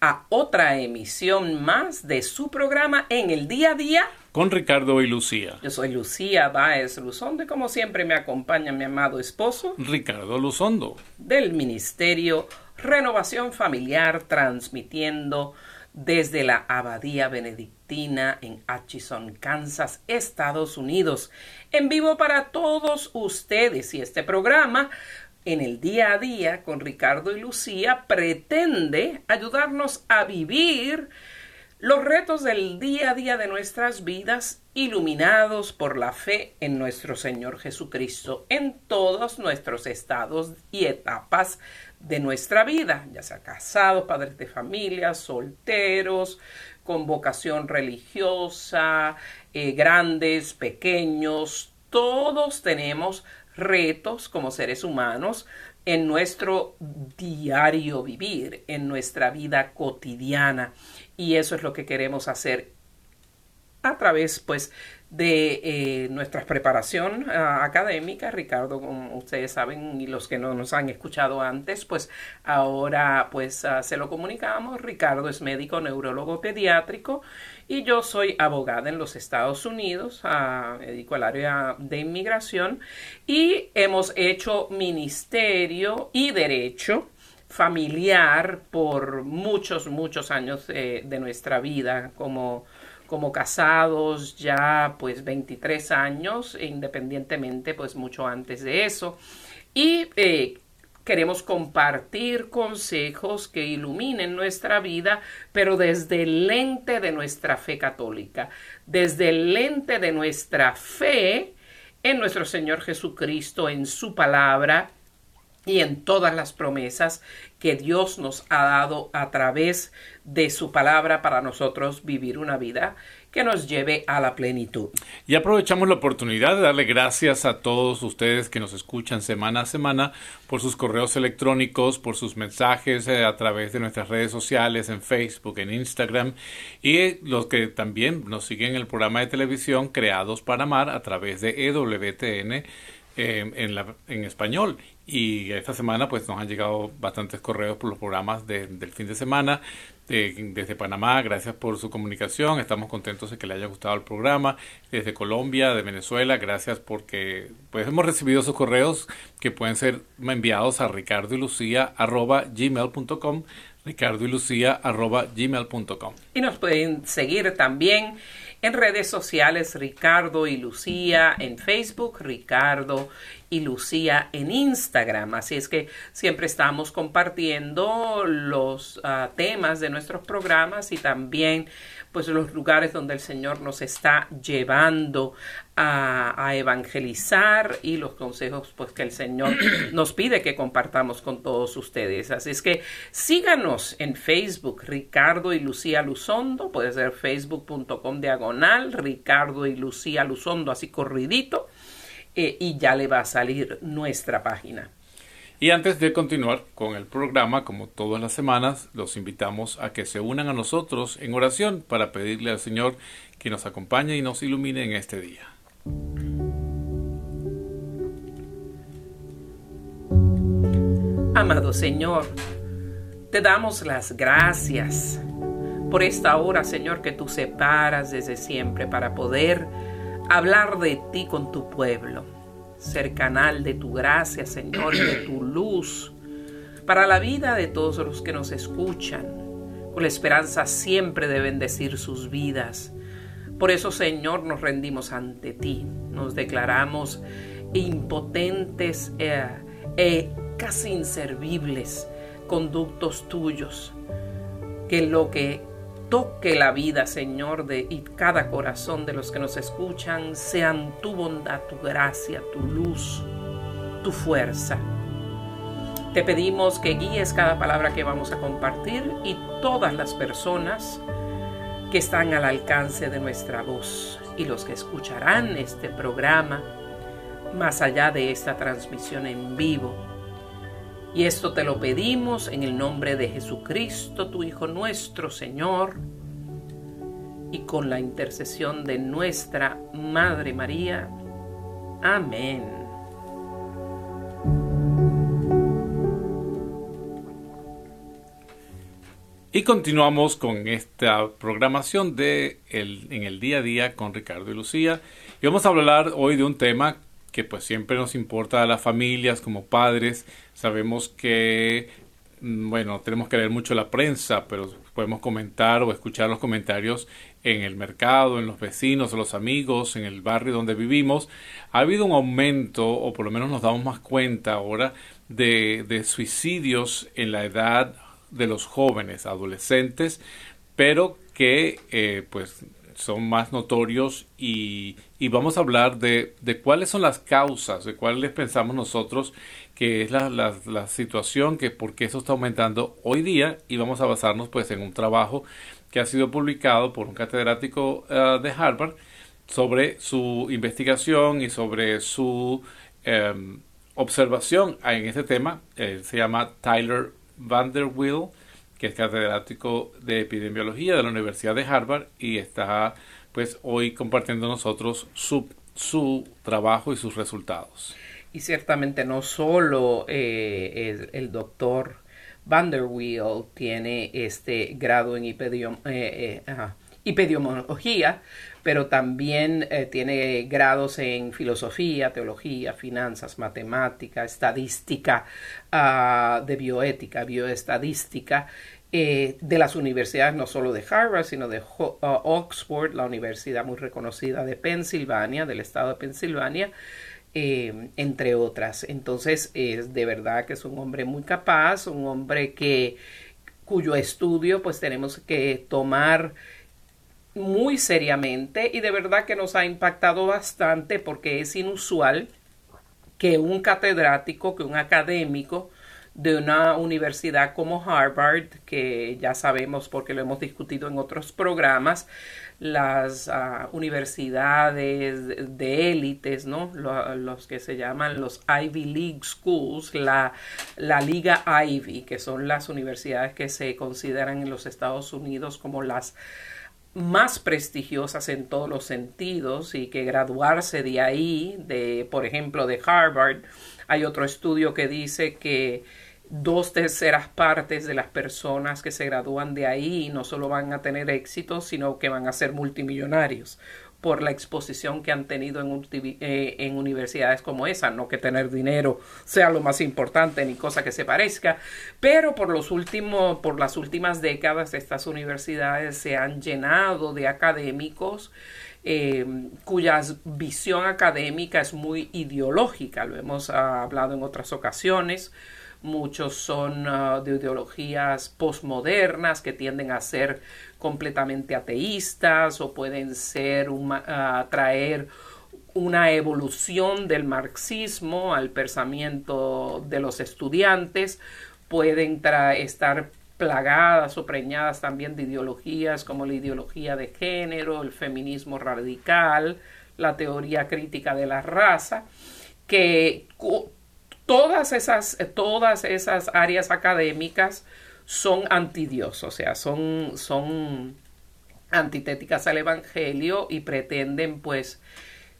a otra emisión más de su programa en el día a día. Con Ricardo y Lucía. Yo soy Lucía Báez Luzondo y como siempre me acompaña mi amado esposo. Ricardo Luzondo. Del Ministerio Renovación Familiar transmitiendo desde la Abadía Benedictina en Atchison, Kansas, Estados Unidos. En vivo para todos ustedes y este programa en el día a día con Ricardo y Lucía pretende ayudarnos a vivir los retos del día a día de nuestras vidas iluminados por la fe en nuestro Señor Jesucristo en todos nuestros estados y etapas de nuestra vida, ya sea casados, padres de familia, solteros, con vocación religiosa, eh, grandes, pequeños, todos tenemos retos como seres humanos en nuestro diario vivir, en nuestra vida cotidiana. Y eso es lo que queremos hacer a través, pues, de eh, nuestra preparación ah, académica. Ricardo, como ustedes saben y los que no nos han escuchado antes, pues ahora pues ah, se lo comunicamos. Ricardo es médico neurólogo pediátrico y yo soy abogada en los Estados Unidos, uh, dedico al área de inmigración y hemos hecho ministerio y derecho familiar por muchos, muchos años de nuestra vida como como casados ya pues 23 años, independientemente pues mucho antes de eso. Y eh, queremos compartir consejos que iluminen nuestra vida, pero desde el lente de nuestra fe católica, desde el lente de nuestra fe en nuestro Señor Jesucristo, en su palabra y en todas las promesas que Dios nos ha dado a través de su palabra para nosotros vivir una vida que nos lleve a la plenitud. Y aprovechamos la oportunidad de darle gracias a todos ustedes que nos escuchan semana a semana por sus correos electrónicos, por sus mensajes eh, a través de nuestras redes sociales, en Facebook, en Instagram, y los que también nos siguen en el programa de televisión Creados para Amar a través de EWTN eh, en español. Y esta semana pues nos han llegado bastantes correos por los programas del fin de semana desde Panamá. Gracias por su comunicación. Estamos contentos de que le haya gustado el programa. Desde Colombia, de Venezuela, gracias porque pues hemos recibido sus correos que pueden ser enviados a ricardo y lucía arroba gmail.com ricardo y lucía arroba gmail.com y nos pueden seguir también en redes sociales Ricardo y Lucía, en Facebook Ricardo y Lucía en Instagram. Así es que siempre estamos compartiendo los ah, temas de nuestros programas y también pues los lugares donde el Señor nos está llevando a, evangelizar y los consejos pues que el Señor nos pide que compartamos con todos ustedes. Así es que síganos en Facebook, Ricardo y Lucía Luzondo, puede ser facebook.com diagonal, Ricardo y Lucía Luzondo, así corridito, eh, y ya le va a salir nuestra página. Y antes de continuar con el programa, como todas las semanas, los invitamos a que se unan a nosotros en oración para pedirle al Señor que nos acompañe y nos ilumine en este día. Amado Señor, te damos las gracias por esta hora, Señor, que tú separas desde siempre para poder hablar de ti con tu pueblo ser canal de tu gracia, Señor, y de tu luz para la vida de todos los que nos escuchan, con la esperanza siempre de bendecir sus vidas. Por eso, Señor, nos rendimos ante ti, nos declaramos impotentes e, e casi inservibles conductos tuyos, que lo que toque la vida, Señor, de y cada corazón de los que nos escuchan, sean tu bondad, tu gracia, tu luz, tu fuerza. Te pedimos que guíes cada palabra que vamos a compartir y todas las personas que están al alcance de nuestra voz y los que escucharán este programa más allá de esta transmisión en vivo. Y esto te lo pedimos en el nombre de Jesucristo, tu Hijo nuestro Señor, y con la intercesión de nuestra Madre María. Amén. Y continuamos con esta programación de el, en el día a día con Ricardo y Lucía. Y vamos a hablar hoy de un tema que pues siempre nos importa a las familias como padres. Sabemos que, mm, bueno, tenemos que leer mucho la prensa, pero podemos comentar o escuchar los comentarios en el mercado, en los vecinos, los amigos, en el barrio donde vivimos. Ha habido un aumento, o por lo menos nos damos más cuenta ahora, de, de suicidios en la edad de los jóvenes, adolescentes, pero que eh, pues son más notorios y, y vamos a hablar de, de, cuáles son las causas, de cuáles pensamos nosotros que es la, la, situación, que por qué eso está aumentando hoy día y vamos a basarnos pues en un trabajo que ha sido publicado por un catedrático uh, de Harvard sobre su investigación y sobre su um, observación en este tema. Eh, se llama Tyler Vanderwill, que es catedrático de epidemiología de la Universidad de Harvard y está pues hoy compartiendo nosotros su, su trabajo y sus resultados. Y ciertamente no solo eh, el, doctor Vanderwill tiene este grado en epidemiología, eh, eh, pero también eh, tiene grados en filosofía, teología, finanzas, matemática, estadística, uh, de bioética, bioestadística, eh, de las universidades no solo de Harvard, sino de uh, Oxford, la universidad muy reconocida de Pensilvania, del estado de Pensilvania, eh, entre otras. Entonces, es de verdad que es un hombre muy capaz, un hombre que cuyo estudio pues tenemos que tomar muy seriamente y de verdad que nos ha impactado bastante porque es inusual que un catedrático, que un académico de una universidad como Harvard, que ya sabemos porque lo hemos discutido en otros programas, las uh, universidades de élites, ¿no? Los, que se llaman los Ivy League Schools, la, la Liga Ivy, que son las universidades que se consideran en los Estados Unidos como las más prestigiosas en todos los sentidos y que graduarse de ahí, de por ejemplo de Harvard, hay otro estudio que dice que dos terceras partes de las personas que se gradúan de ahí no solo van a tener éxito, sino que van a ser multimillonarios por la exposición que han tenido en, eh, en, universidades como esa, no que tener dinero sea lo más importante ni cosa que se parezca, pero por los últimos, por las últimas décadas estas universidades se han llenado de académicos eh, cuya visión académica es muy ideológica, lo hemos uh, hablado en otras ocasiones, muchos son uh, de ideologías postmodernas que tienden a ser completamente ateístas o pueden ser un, uh, traer una evolución del marxismo al pensamiento de los estudiantes, pueden estar plagadas o preñadas también de ideologías como la ideología de género, el feminismo radical, la teoría crítica de la raza, que todas esas, todas esas áreas académicas son antidios, o sea, son, son antitéticas al Evangelio y pretenden pues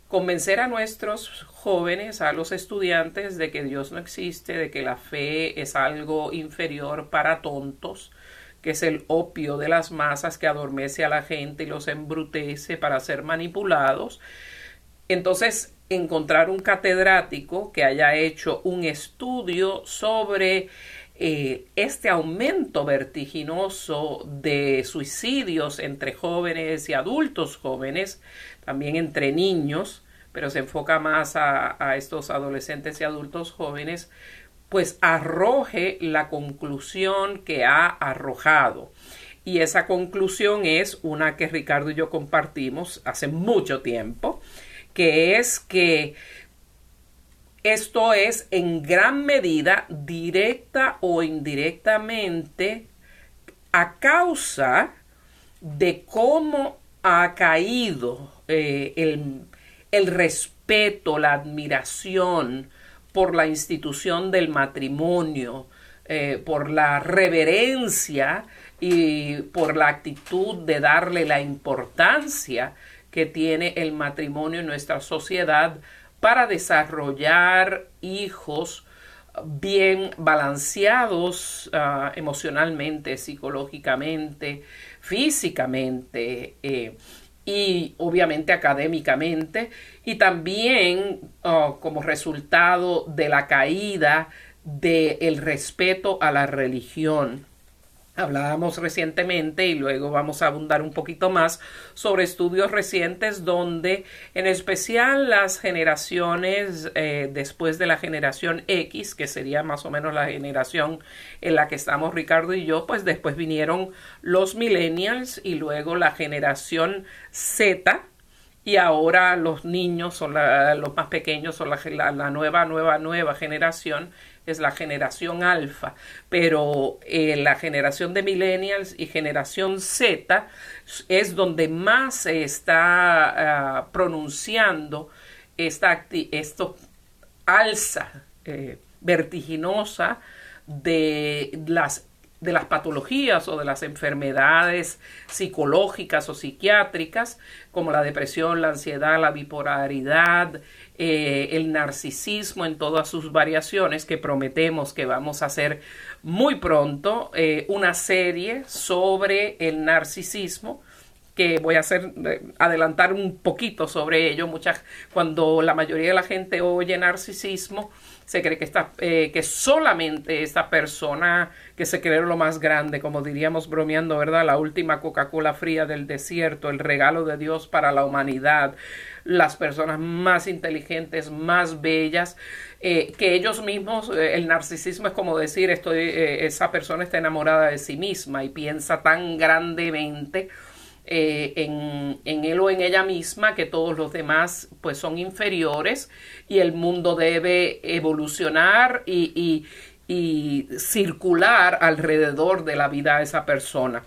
convencer a nuestros jóvenes, a los estudiantes de que Dios no existe, de que la fe es algo inferior para tontos, que es el opio de las masas que adormece a la gente y los embrutece para ser manipulados. Entonces, encontrar un catedrático que haya hecho un estudio sobre eh, este aumento vertiginoso de suicidios entre jóvenes y adultos jóvenes, también entre niños, pero se enfoca más a, a estos adolescentes y adultos jóvenes, pues arroje la conclusión que ha arrojado. Y esa conclusión es una que Ricardo y yo compartimos hace mucho tiempo, que es que esto es en gran medida directa o indirectamente a causa de cómo ha caído eh, el, el respeto, la admiración por la institución del matrimonio, eh, por la reverencia y por la actitud de darle la importancia que tiene el matrimonio en nuestra sociedad para desarrollar hijos bien balanceados ah, emocionalmente, psicológicamente, físicamente eh, y obviamente académicamente y también ah, como resultado de la caída del respeto a la religión Hablábamos recientemente y luego vamos a abundar un poquito más sobre estudios recientes donde en especial las generaciones eh, después de la generación X, que sería más o menos la generación en la que estamos Ricardo y yo, pues después vinieron los millennials y luego la generación Z, y ahora los niños son los más pequeños son la, la, nueva nueva nueva generación es la generación alfa, pero eh, la generación de millennials y generación Z es donde más se está ah, pronunciando esta esto alza eh, vertiginosa de las de las patologías o de las enfermedades psicológicas o psiquiátricas como la depresión, la ansiedad, la bipolaridad, eh, el narcisismo en todas sus variaciones que prometemos que vamos a hacer muy pronto eh, una serie sobre el narcisismo que voy a hacer eh, adelantar un poquito sobre ello. Muchas cuando la mayoría de la gente oye narcisismo se cree que, está, eh, que solamente esta persona que se cree lo más grande, como diríamos bromeando, ¿verdad? La última Coca-Cola fría del desierto, el regalo de Dios para la humanidad, las personas más inteligentes, más bellas, eh, que ellos mismos, eh, el narcisismo es como decir, estoy, esa persona está enamorada de sí misma y piensa tan grandemente eh, en, él o en ella misma que todos los demás pues son inferiores y el mundo debe evolucionar y, circular alrededor de la vida de esa persona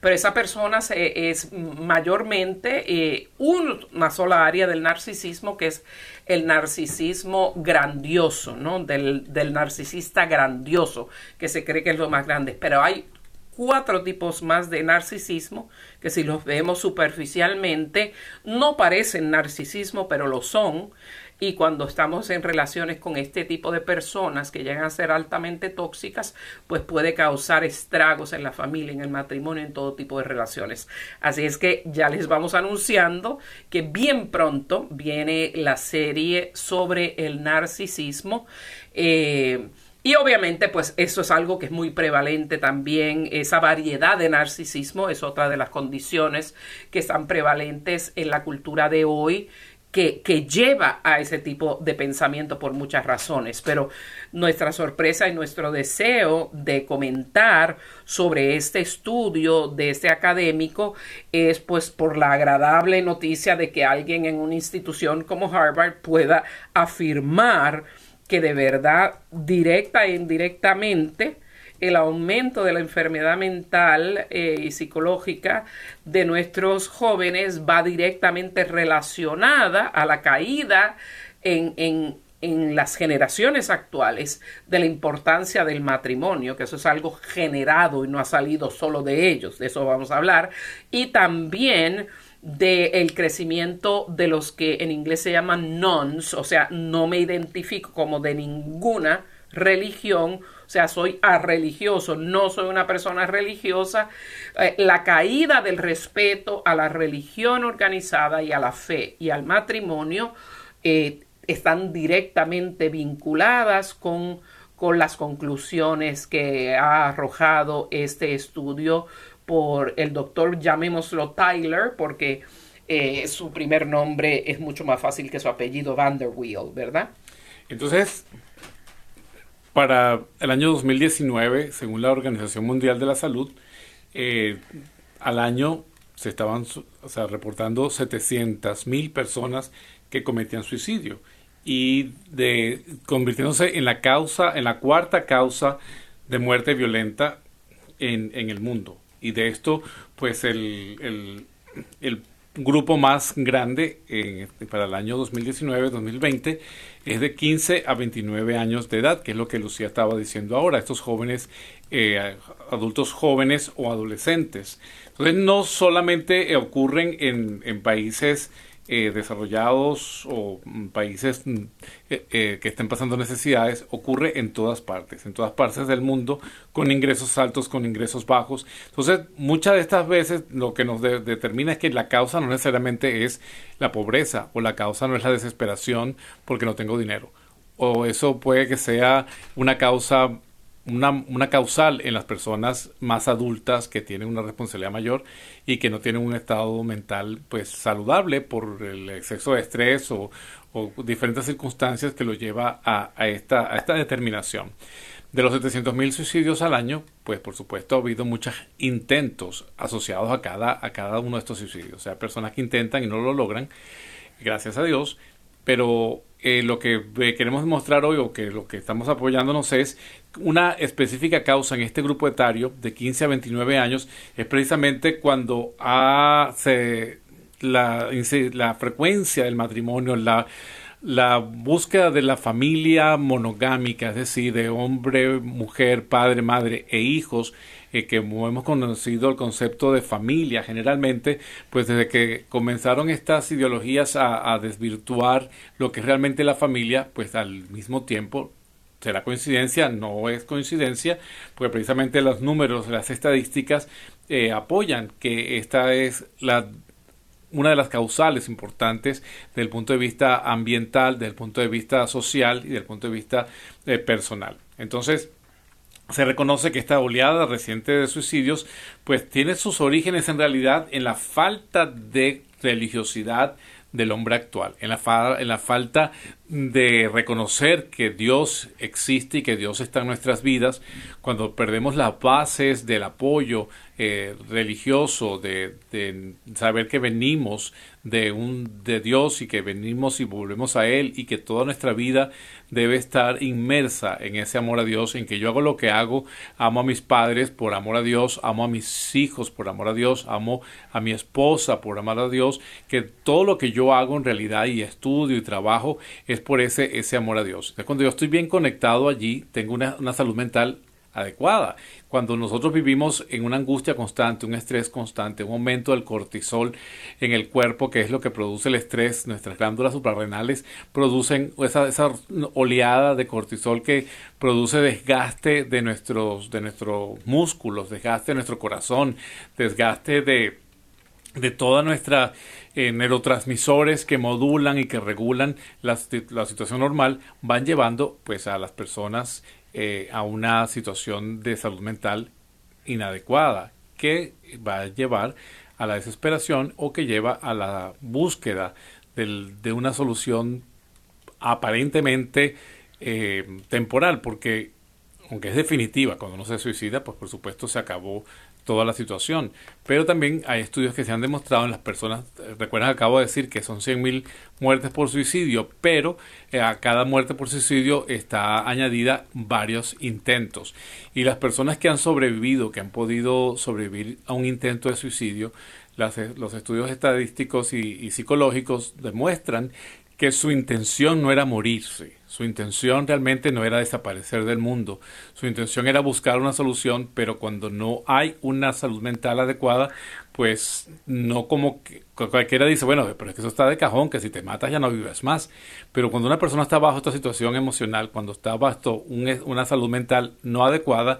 pero esa persona es mayormente eh, una sola área del narcisismo que es el narcisismo grandioso, ¿no? Del narcisista grandioso, que se cree que es lo más grande. Pero hay cuatro tipos más de narcisismo que si los vemos superficialmente no parecen narcisismo, pero lo son. Y cuando estamos en relaciones con este tipo de personas que llegan a ser altamente tóxicas, pues puede causar estragos en la familia, en el matrimonio, en todo tipo de relaciones. Así es que ya les vamos anunciando que bien pronto viene la serie sobre el narcisismo. Eh, y obviamente, pues eso es algo que es muy prevalente también. Esa variedad de narcisismo es otra de las condiciones que están prevalentes en la cultura de hoy. Que, que, lleva a ese tipo de pensamiento por muchas razones. Pero nuestra sorpresa y nuestro deseo de comentar sobre este estudio de este académico es pues por la agradable noticia de que alguien en una institución como Harvard pueda afirmar que de verdad, directa e indirectamente, el aumento de la enfermedad mental eh, y psicológica de nuestros jóvenes va directamente relacionada a la caída en, en, en, las generaciones actuales de la importancia del matrimonio, que eso es algo generado y no ha salido solo de ellos, de eso vamos a hablar, y también del crecimiento de los que en inglés se llaman nons, o sea, no me identifico como de ninguna religión, o sea, soy religioso, no soy una persona religiosa, eh, la caída del respeto a la religión organizada y a la fe y al matrimonio eh, están directamente vinculadas con con las conclusiones que ha arrojado este estudio por el doctor, llamémoslo Tyler, porque eh, su primer nombre es mucho más fácil que su apellido Vanderweel, ¿verdad? Entonces, para el año 2019, según la Organización Mundial de la Salud, eh, al año se estaban o sea, reportando 700 mil personas que cometían suicidio y de convirtiéndose en la causa, en la cuarta causa de muerte violenta en, en el mundo. Y de esto, pues el, el, grupo más grande eh, para el año 2019-2020 es de 15 a 29 años de edad, que es lo que Lucía estaba diciendo ahora, estos jóvenes, eh, adultos jóvenes o adolescentes. Entonces no solamente ocurren en, en países eh, desarrollados o mm, países mm, eh, eh, que estén pasando necesidades ocurre en todas partes, en todas partes del mundo, con ingresos altos, con ingresos bajos. Entonces, muchas de estas veces lo que nos determina es que la causa no necesariamente es la pobreza o la causa no es la desesperación porque no tengo dinero. O eso puede que sea una causa una, una, causal en las personas más adultas que tienen una responsabilidad mayor y que no tienen un estado mental pues saludable por el exceso de estrés o, diferentes circunstancias que lo lleva a, a, esta, a esta determinación. De los 700.000 suicidios al año, pues por supuesto ha habido muchos intentos asociados a cada, a cada uno de estos suicidios. O sea, personas que intentan y no lo logran, gracias a Dios, pero eh, lo que queremos mostrar hoy o que lo que estamos apoyándonos es una específica causa en este grupo etario de 15 a 29 años es precisamente cuando hace la, la frecuencia del matrimonio, la, la búsqueda de la familia monogámica, es decir, de hombre, mujer, padre, madre e hijos, eh, que hemos conocido el concepto de familia generalmente, pues desde que comenzaron estas ideologías a desvirtuar lo que es realmente la familia, pues al mismo tiempo será coincidencia, no es coincidencia, porque precisamente los números, las estadísticas eh, apoyan que esta es la una de las causales importantes desde el punto de vista ambiental, desde el punto de vista social y desde el punto de vista eh, personal. Entonces, se reconoce que esta oleada reciente de suicidios pues tiene sus orígenes en realidad en la falta de religiosidad del hombre actual, en la, en la falta de reconocer que Dios existe y que Dios está en nuestras vidas, cuando perdemos las bases del apoyo eh, religioso, de, saber que venimos de un de Dios y que venimos y volvemos a Él y que toda nuestra vida debe estar inmersa en ese amor a Dios, en que yo hago lo que hago, amo a mis padres por amor a Dios, amo a mis hijos por amor a Dios, amo a mi esposa por amor a Dios, que todo lo que yo hago en realidad y estudio y trabajo es por ese, ese amor a Dios. cuando yo estoy bien conectado allí, tengo una, una salud mental adecuada. Cuando nosotros vivimos en una angustia constante, un estrés constante, un aumento del cortisol en el cuerpo, que es lo que produce el estrés, nuestras glándulas suprarrenales producen esa, esa oleada de cortisol que produce desgaste de nuestros, de nuestros músculos, desgaste de nuestro corazón, desgaste de, de toda nuestra eh, neurotransmisores que modulan y que regulan la, la, situación normal van llevando pues a las personas eh, a una situación de salud mental inadecuada que va a llevar a la desesperación o que lleva a la búsqueda de una solución aparentemente eh, temporal, porque aunque es definitiva, cuando uno se suicida, pues por supuesto se acabó toda la situación. Pero también hay estudios que se han demostrado en las personas, eh, recuerdan, acabo de decir que son 100.000 muertes por suicidio, pero eh, a cada muerte por suicidio está añadida varios intentos. Y las personas que han sobrevivido, que han podido sobrevivir a un intento de suicidio, eh, los estudios estadísticos y psicológicos demuestran que su intención no era morirse, su intención realmente no era desaparecer del mundo, su intención era buscar una solución, pero cuando no hay una salud mental adecuada, pues no como que cualquiera dice, bueno, pero es que eso está de cajón, que si te matas ya no vives más, pero cuando una persona está bajo esta situación emocional, cuando está bajo una salud mental no adecuada,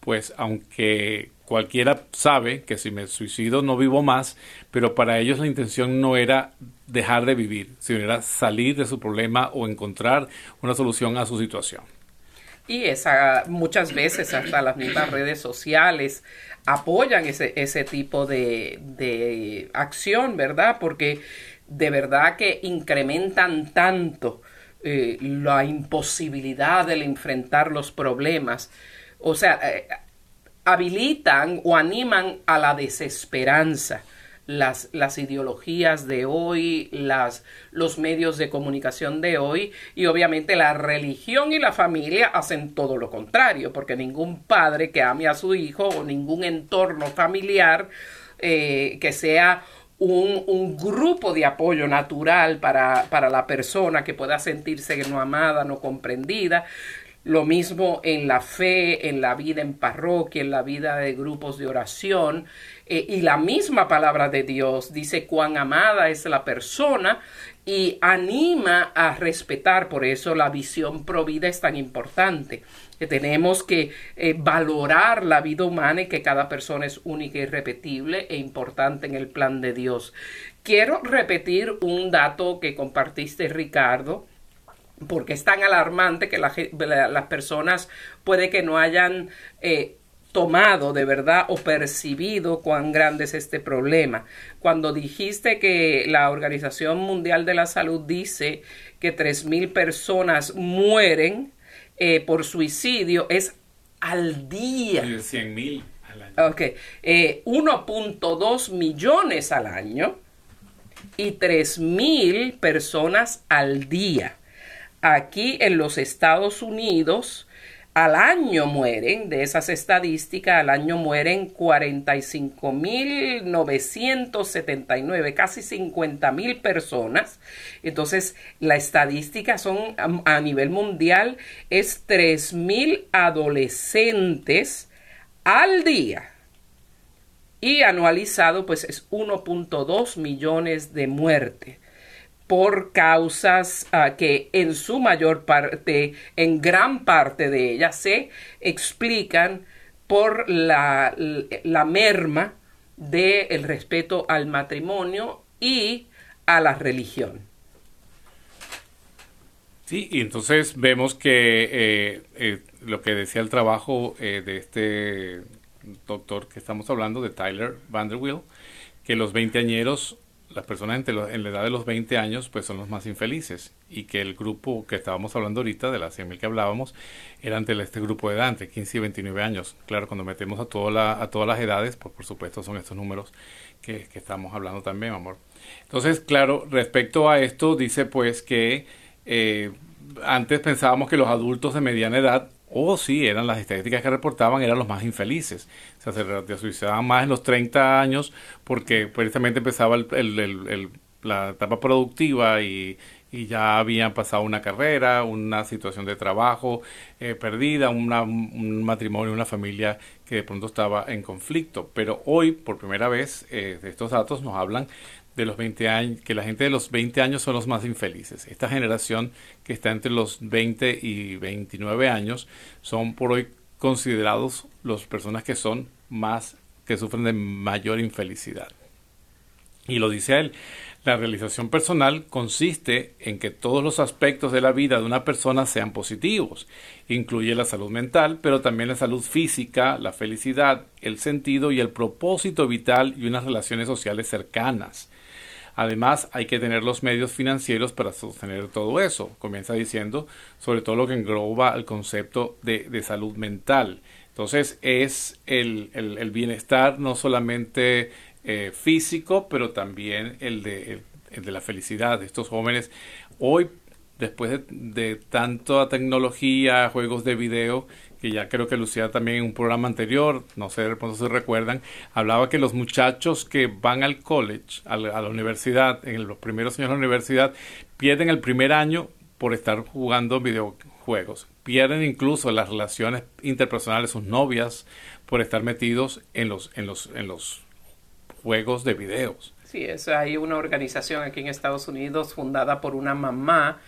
pues aunque cualquiera sabe que si me suicido no vivo más, pero para ellos la intención no era dejar de vivir, sino era salir de su problema o encontrar una solución a su situación. y esa, muchas veces hasta las mismas redes sociales apoyan ese, ese tipo de, de acción, ¿verdad? Porque de verdad que incrementan tanto eh, la imposibilidad de enfrentar los problemas. O sea, eh, habilitan o animan a la desesperanza. Las, las ideologías de hoy, las, los medios de comunicación de hoy y obviamente la religión y la familia hacen todo lo contrario, porque ningún padre que ame a su hijo o ningún entorno familiar eh, que sea un, un, grupo de apoyo natural para, para la persona que pueda sentirse no amada, no comprendida, lo mismo en la fe, en la vida en parroquia, en la vida de grupos de oración. Eh, y la misma palabra de Dios dice cuán amada es la persona y anima a respetar. Por eso la visión provida es tan importante. Que tenemos que eh, valorar la vida humana y que cada persona es única y repetible e importante en el plan de Dios. Quiero repetir un dato que compartiste, Ricardo porque es tan alarmante que las personas puede que no hayan eh, tomado de verdad o percibido cuán grande es este problema. Cuando dijiste que la Organización Mundial de la Salud dice que 3.000 personas mueren eh, por suicidio, es al día. 100.000 al año. Ok. 1.2 eh, millones al año y 3.000 personas al día aquí en los Estados Unidos al año mueren, de esas estadísticas, al año mueren 45.979, casi 50.000 personas. Entonces, la estadística son a nivel mundial es 3.000 adolescentes al día. Y anualizado, pues es 1.2 millones de muertes por causas ah, que en su mayor parte, en gran parte de ellas, se explican por la, la merma del respeto al matrimonio y a la religión. Sí, y entonces vemos que eh, eh, lo que decía el trabajo eh, de este doctor que estamos hablando, de Tyler Vanderwill, que los veinteañeros las personas entre en la edad de los 20 años pues son los más infelices y que el grupo que estábamos hablando ahorita, de las 100.000 que hablábamos, era ante este grupo de edad, entre 15 y 29 años. Claro, cuando metemos a, toda la, a todas las edades, pues por supuesto son estos números que, que estamos hablando también, amor. Entonces, claro, respecto a esto, dice pues que eh, antes pensábamos que los adultos de mediana edad o sí, eran las estadísticas que reportaban, eran los más infelices. O sea, se suicidaban más en los 30 años porque precisamente empezaba la etapa productiva y, ya habían pasado una carrera, una situación de trabajo eh, perdida, un matrimonio, una familia que de pronto estaba en conflicto. Pero hoy, por primera vez, eh, estos datos nos hablan de los 20 años, que la gente de los 20 años son los más infelices. Esta generación que está entre los 20 y 29 años son por hoy considerados las personas que son más, que sufren de mayor infelicidad. Y lo dice él, la realización personal consiste en que todos los aspectos de la vida de una persona sean positivos. Incluye la salud mental, pero también la salud física, la felicidad, el sentido y el propósito vital y unas relaciones sociales cercanas. Además, hay que tener los medios financieros para sostener todo eso. Comienza diciendo sobre todo lo que engloba el concepto de, salud mental. Entonces, es el, bienestar no solamente eh, físico, pero también el de, de la felicidad de estos jóvenes. Hoy, después de, de tanta tecnología, juegos de video, que ya creo que Lucía también en un programa anterior, no sé de pronto se recuerdan, hablaba que los muchachos que van al college, a la, universidad, en los primeros años de la universidad, pierden el primer año por estar jugando videojuegos. Pierden incluso las relaciones interpersonales, sus novias, por estar metidos en los, en los, en los juegos de videos. Sí, es, hay una organización aquí en Estados Unidos fundada por una mamá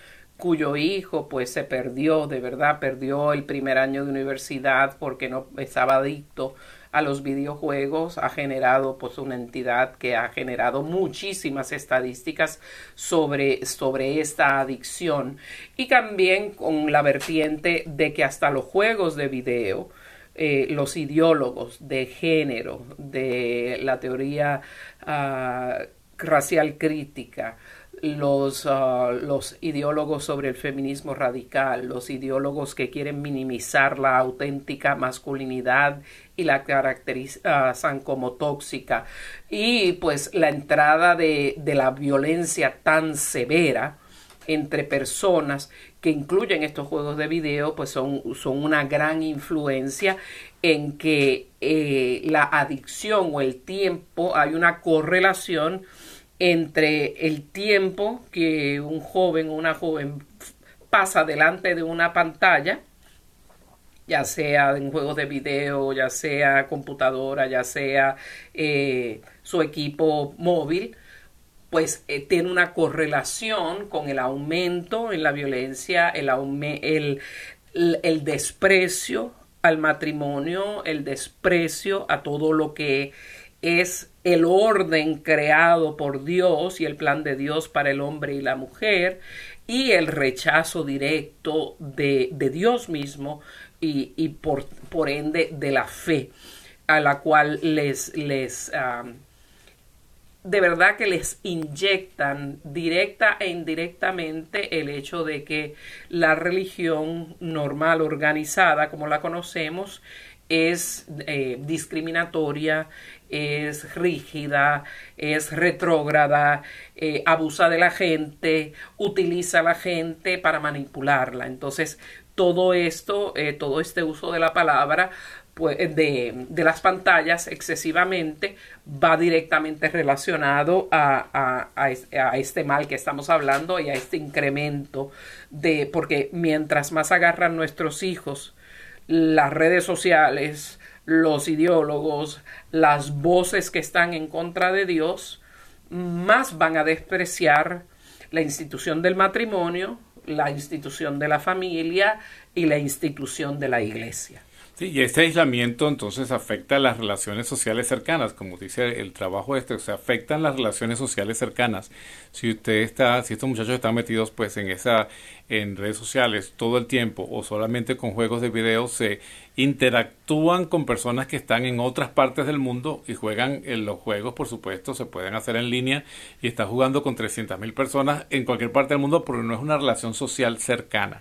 cuyo hijo pues se perdió, de verdad, perdió el primer año de universidad porque no estaba adicto a los videojuegos ha generado pues una entidad que ha generado muchísimas estadísticas sobre, sobre esta adicción. Y también con la vertiente de que hasta los juegos de video eh, los ideólogos de género, de la teoría ah, racial crítica, los, ah, los ideólogos sobre el feminismo radical, los ideólogos que quieren minimizar la auténtica masculinidad y la caracterizan como tóxica, y pues la entrada de, de la violencia tan severa entre personas que incluyen estos juegos de video, pues son, son una gran influencia en que eh, la adicción o el tiempo, hay una correlación entre el tiempo que un joven o una joven pasa delante de una pantalla, ya sea en juegos de video, ya sea computadora, ya sea eh, su equipo móvil, pues eh, tiene una correlación con el aumento en la violencia, el, el, el desprecio al matrimonio, el desprecio a todo lo que es el orden creado por Dios y el plan de Dios para el hombre y la mujer y el rechazo directo de, de Dios mismo y, y por, por, ende de la fe a la cual les, les de verdad que les inyectan directa e indirectamente el hecho de que la religión normal, organizada, como la conocemos, es eh, discriminatoria, es rígida, es retrógrada, eh, abusa de la gente, utiliza a la gente para manipularla. Entonces, todo esto, eh, todo este uso de la palabra pues, de, de, las pantallas excesivamente va directamente relacionado a, a, a, este mal que estamos hablando y a este incremento de porque mientras más agarran nuestros hijos las redes sociales, los ideólogos, las voces que están en contra de Dios, más van a despreciar la institución del matrimonio, la institución de la familia y la institución de la iglesia. Sí, y este aislamiento entonces afecta a las relaciones sociales cercanas, como dice el trabajo este, o sea, afectan las relaciones sociales cercanas. Si usted está, si estos muchachos están metidos pues en esa, en redes sociales todo el tiempo o solamente con juegos de video, se interactúan con personas que están en otras partes del mundo y juegan en los juegos, por supuesto, se pueden hacer en línea y está jugando con 300.000 personas en cualquier parte del mundo, pero no es una relación social cercana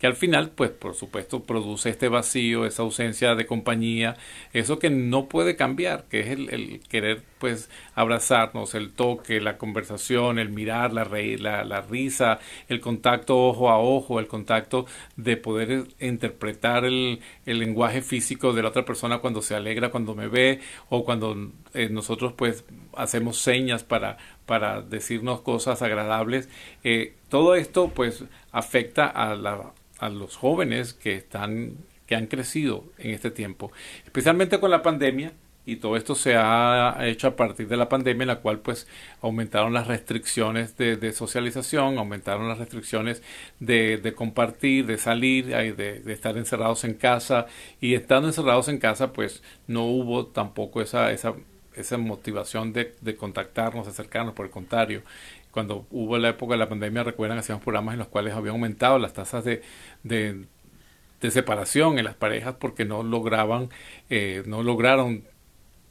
que al final, pues por supuesto, produce este vacío, esa ausencia de compañía, eso que no puede cambiar, que es el, querer, pues, abrazarnos, el toque, la conversación, el mirar, la, reír, la, la, risa, el contacto ojo a ojo, el contacto de poder interpretar el, el, lenguaje físico de la otra persona cuando se alegra, cuando me ve, o cuando eh, nosotros, pues, hacemos señas para, para decirnos cosas agradables. Eh, todo esto, pues, afecta a la a los jóvenes que están que han crecido en este tiempo, especialmente con la pandemia y todo esto se ha hecho a partir de la pandemia en la cual pues aumentaron las restricciones de, socialización, aumentaron las restricciones de, compartir, de salir, de, de, estar encerrados en casa y estando encerrados en casa pues no hubo tampoco esa, esa, esa motivación de, contactarnos, acercarnos, por el contrario, cuando hubo la época de la pandemia, recuerdan, hacíamos programas en los cuales habían aumentado las tasas de, de, separación en las parejas porque no lograban, eh, no lograron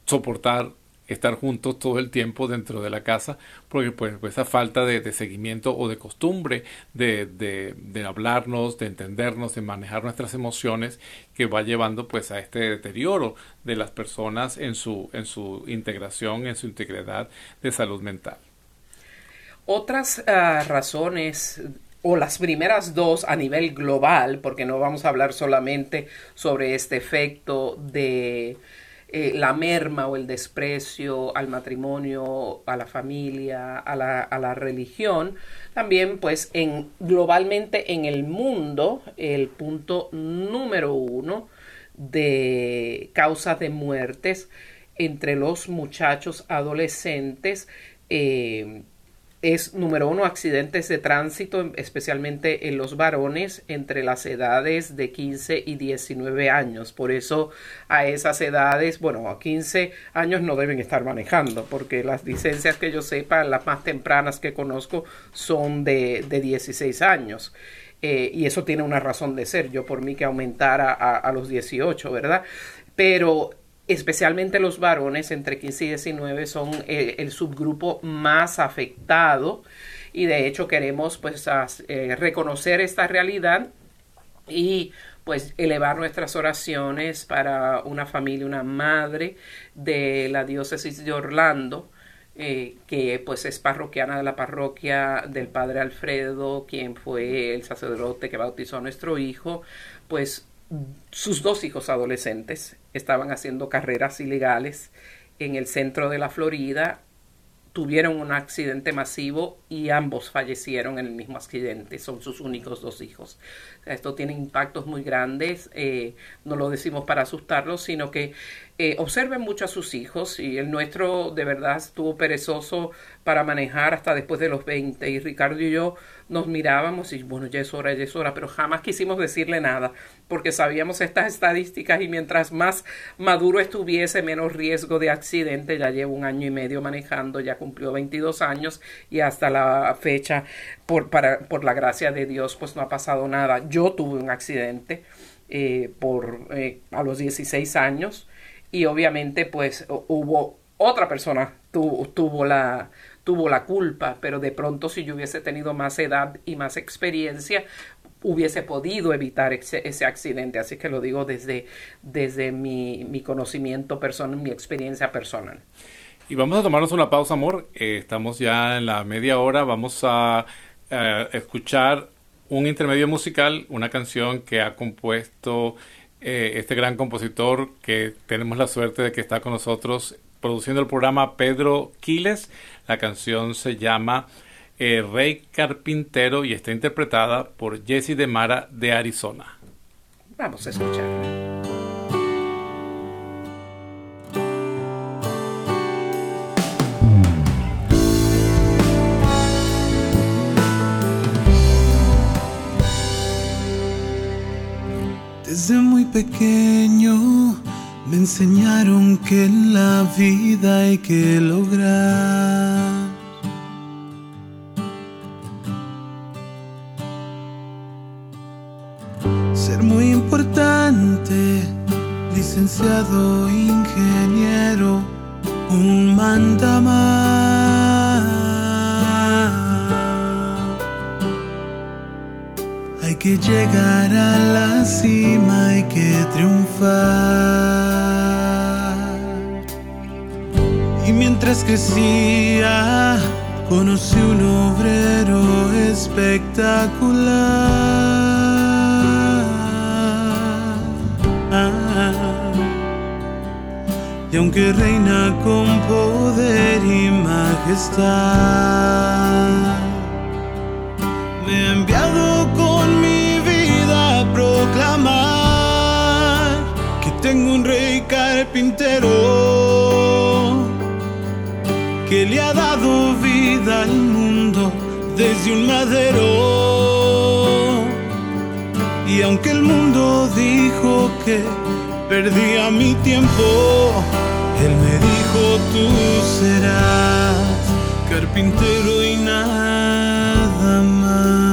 soportar estar juntos todo el tiempo dentro de la casa, porque pues, pues esa falta de, seguimiento o de costumbre de, de, de, hablarnos, de entendernos, de manejar nuestras emociones, que va llevando pues a este deterioro de las personas en su, en su integración, en su integridad de salud mental. Otras ah, razones o las primeras dos a nivel global, porque no vamos a hablar solamente sobre este efecto de eh, la merma o el desprecio al matrimonio, a la familia, a la, a la religión, también pues en globalmente en el mundo el punto número uno de causas de muertes entre los muchachos adolescentes eh, es, número uno, accidentes de tránsito, especialmente en los varones entre las edades de 15 y 19 años. Por eso a esas edades, bueno, a 15 años no deben estar manejando, porque las licencias que yo sepa, las más tempranas que conozco, son de, de 16 años. Eh, y eso tiene una razón de ser. Yo por mí que aumentara a, a los 18, ¿verdad? Pero especialmente los varones entre 15 y 19 son eh, el subgrupo más afectado. Y de hecho queremos pues eh, reconocer esta realidad y pues elevar nuestras oraciones para una familia, una madre de la diócesis de Orlando, eh, que pues es parroquiana de la parroquia del padre Alfredo, quien fue el sacerdote que bautizó a nuestro hijo, pues sus dos hijos adolescentes estaban haciendo carreras ilegales en el centro de la Florida, tuvieron un accidente masivo y ambos fallecieron en el mismo accidente. Son sus únicos dos hijos. Esto tiene impactos muy grandes. Eh, no lo decimos para asustarlos, sino que eh, observen mucho a sus hijos y el nuestro de verdad estuvo perezoso para manejar hasta después de los 20 y Ricardo y yo nos mirábamos y bueno, ya es hora, ya es hora, pero jamás quisimos decirle nada porque sabíamos estas estadísticas y mientras más maduro estuviese, menos riesgo de accidente. Ya llevo un año y medio manejando, ya cumplió 22 años y hasta la fecha, por, para, por la gracia de Dios, pues no ha pasado nada. Yo tuve un accidente eh, por, eh, a los 16 años y obviamente pues hubo otra persona tuvo, tuvo la tuvo la culpa, pero de pronto si yo hubiese tenido más edad y más experiencia, hubiese podido evitar ese, accidente. Así que lo digo desde, desde mi, mi, conocimiento personal, mi experiencia personal. Y vamos a tomarnos una pausa, amor. Eh, estamos ya en la media hora. Vamos a eh, escuchar un intermedio musical, una canción que ha compuesto eh, este gran compositor que tenemos la suerte de que está con nosotros produciendo el programa Pedro Quiles. La canción se llama eh, Rey Carpintero y está interpretada por Jesse de Mara de Arizona. Vamos a escucharla. Desde muy pequeño me enseñaron que en la vida hay que lograr ser muy importante, licenciado, ingeniero, un mandamás. Hay que llegar a la cima, hay que triunfar. Mientras crecía, conocí un obrero espectacular. Y aunque reina con poder y majestad, me ha enviado con mi vida a proclamar que tengo un rey carpintero que le ha dado vida al mundo desde un madero. Y aunque el mundo dijo que perdía mi tiempo, él me dijo tú serás carpintero y nada más.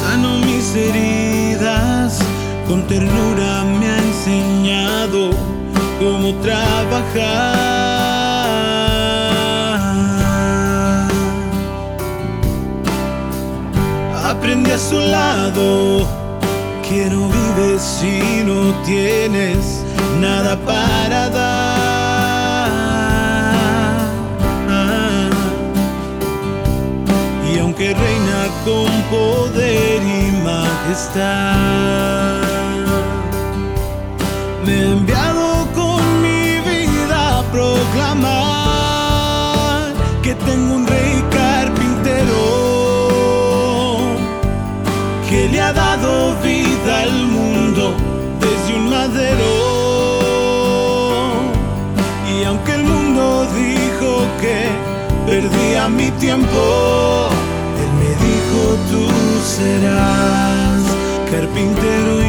Sano mis heridas, con ternura cómo trabajar. Aprende a su lado que no vives si no tienes nada para dar. Y aunque reina con poder y majestad, mi tiempo. Él me dijo, tú serás carpintero y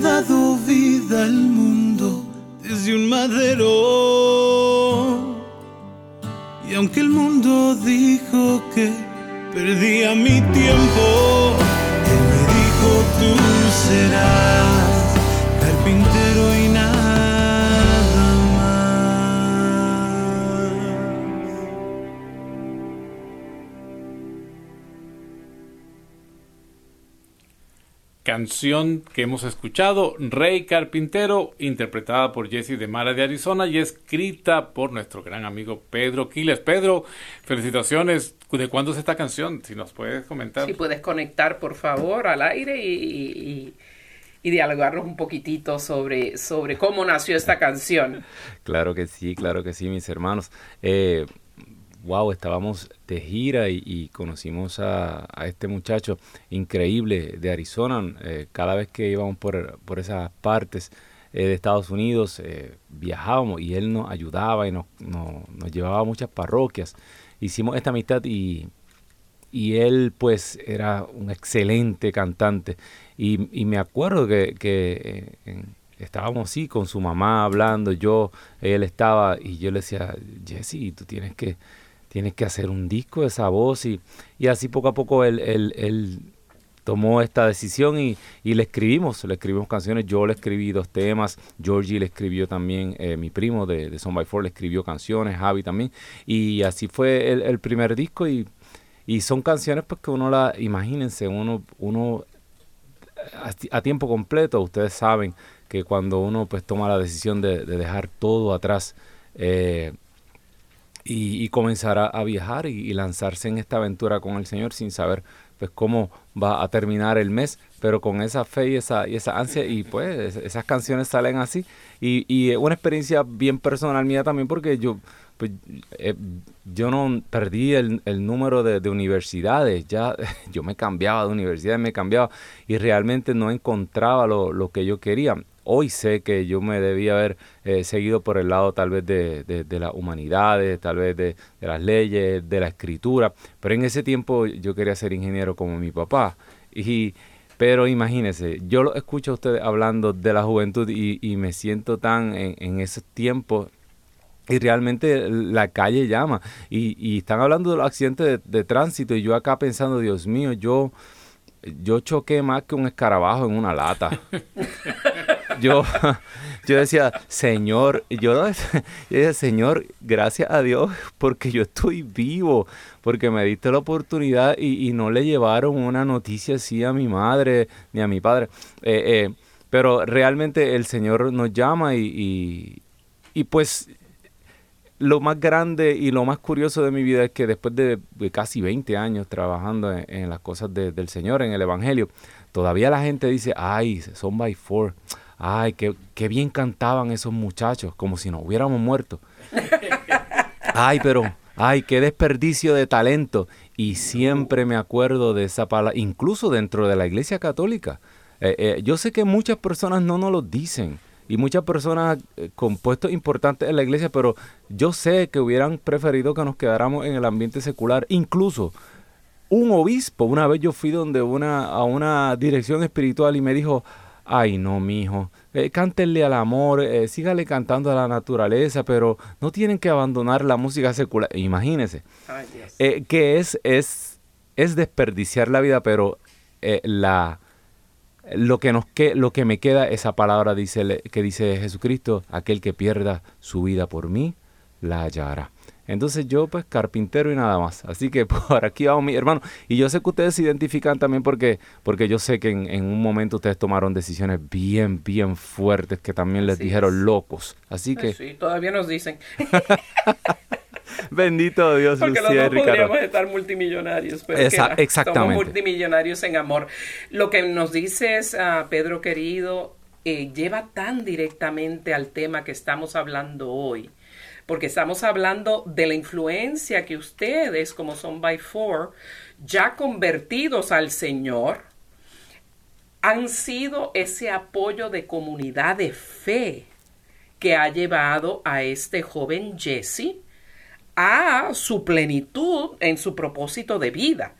dado vida al mundo desde un madero. Y aunque el mundo dijo que perdía mi tiempo, él me dijo tú serás carpintero y nada Canción que hemos escuchado, Rey Carpintero, interpretada por Jesse de Mara de Arizona y escrita por nuestro gran amigo Pedro Quiles. Pedro, felicitaciones. ¿De cuándo es esta canción? Si nos puedes comentar. Si puedes conectar, por favor, al aire y, y, y dialogarnos un poquitito sobre, sobre cómo nació esta canción. Claro que sí, claro que sí, mis hermanos. Eh, wow, estábamos de gira y, y conocimos a, este muchacho increíble de Arizona. Eh, cada vez que íbamos por, por esas partes eh, de Estados Unidos, eh, viajábamos y él nos ayudaba y nos, nos, llevaba a muchas parroquias. Hicimos esta amistad y, y él pues era un excelente cantante. Y, me acuerdo que, en, estábamos así con su mamá hablando, yo, él estaba y yo le decía, Jesse, tú tienes que tienes que hacer un disco de esa voz y, y así poco a poco él, él, él tomó esta decisión y, y, le escribimos, le escribimos canciones, yo le escribí dos temas, Georgie le escribió también, eh, mi primo de, de Son by Four le escribió canciones, Javi también, y así fue el, el primer disco y, y, son canciones pues que uno la, imagínense, uno, uno a, tiempo completo, ustedes saben que cuando uno pues toma la decisión de, de dejar todo atrás, eh, y, comenzar a, viajar y, lanzarse en esta aventura con el Señor sin saber pues cómo va a terminar el mes, pero con esa fe y esa, y esa ansia y pues esas canciones salen así. Y, y una experiencia bien personal mía también porque yo pues eh, yo no perdí el, el número de, de, universidades, ya yo me cambiaba de universidades, me cambiaba y realmente no encontraba lo, lo que yo quería hoy sé que yo me debía haber eh, seguido por el lado tal vez de, de, las humanidades, tal vez de, las leyes, de la escritura, pero en ese tiempo yo quería ser ingeniero como mi papá. Y, pero imagínense, yo lo escucho a ustedes hablando de la juventud y, me siento tan en, en ese tiempo y realmente la calle llama y, y están hablando de los accidentes de, de tránsito y yo acá pensando, Dios mío, yo yo choqué más que un escarabajo en una lata. yo, yo decía, Señor, yo, yo decía, Señor, gracias a Dios porque yo estoy vivo, porque me diste la oportunidad y, y no le llevaron una noticia así a mi madre ni a mi padre. Eh, eh, pero realmente el Señor nos llama y, y, pues lo más grande y lo más curioso de mi vida es que después de, casi 20 años trabajando en, las cosas de, del Señor, en el Evangelio, todavía la gente dice, ay, son by four, ay, qué, qué bien cantaban esos muchachos, como si nos hubiéramos muerto. ay, pero, ay, qué desperdicio de talento. Y siempre me acuerdo de esa palabra, incluso dentro de la iglesia católica. Eh, eh, yo sé que muchas personas no nos lo dicen y muchas personas eh, con puestos importantes en la iglesia, pero yo sé que hubieran preferido que nos quedáramos en el ambiente secular. Incluso un obispo, una vez yo fui donde una, a una dirección espiritual y me dijo, ay no, mijo, eh, cántenle al amor, eh, sígale cantando a la naturaleza, pero no tienen que abandonar la música secular. Imagínense, Ay, Dios. eh, que es, es, es desperdiciar la vida, pero eh, la lo que nos que, lo que me queda esa palabra dice que dice Jesucristo aquel que pierda su vida por mí la hallará entonces yo pues carpintero y nada más así que por aquí vamos mi hermano y yo sé que ustedes se identifican también porque porque yo sé que en, en un momento ustedes tomaron decisiones bien bien fuertes que también les dijeron locos así que Sí, todavía nos dicen. Bendito Dios, Porque Lucía los dos Ricardo. podríamos estar multimillonarios, pero Esa- que exactamente. somos multimillonarios en amor. Lo que nos dices, ah, Pedro querido, eh, lleva tan directamente al tema que estamos hablando hoy, porque estamos hablando de la influencia que ustedes, como son by four, ya convertidos al Señor, han sido ese apoyo de comunidad de fe que ha llevado a este joven Jesse a su plenitud en su propósito de vida.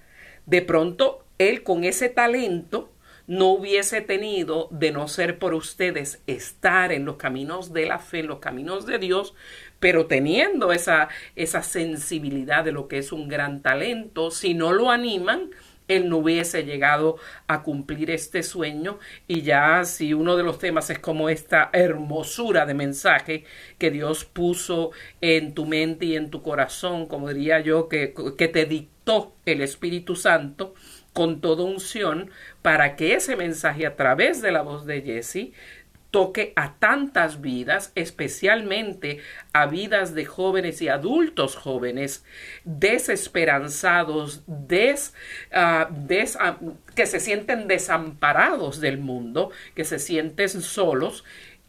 De pronto, él con ese talento no hubiese tenido, de no ser por ustedes, estar en los caminos de la fe, en los caminos de Dios, pero teniendo esa, esa sensibilidad de lo que es un gran talento, si no lo animan, él no hubiese llegado a cumplir este sueño. Y ya si uno de los temas es como esta hermosura de mensaje que Dios puso en tu mente y en tu corazón, como diría yo, que, que te dictó el Espíritu Santo con toda unción para que ese mensaje a través de la voz de Jesse toque a tantas vidas, especialmente a vidas de jóvenes y adultos jóvenes desesperanzados, des, ah, ah, que se sienten desamparados del mundo, que se sienten solos.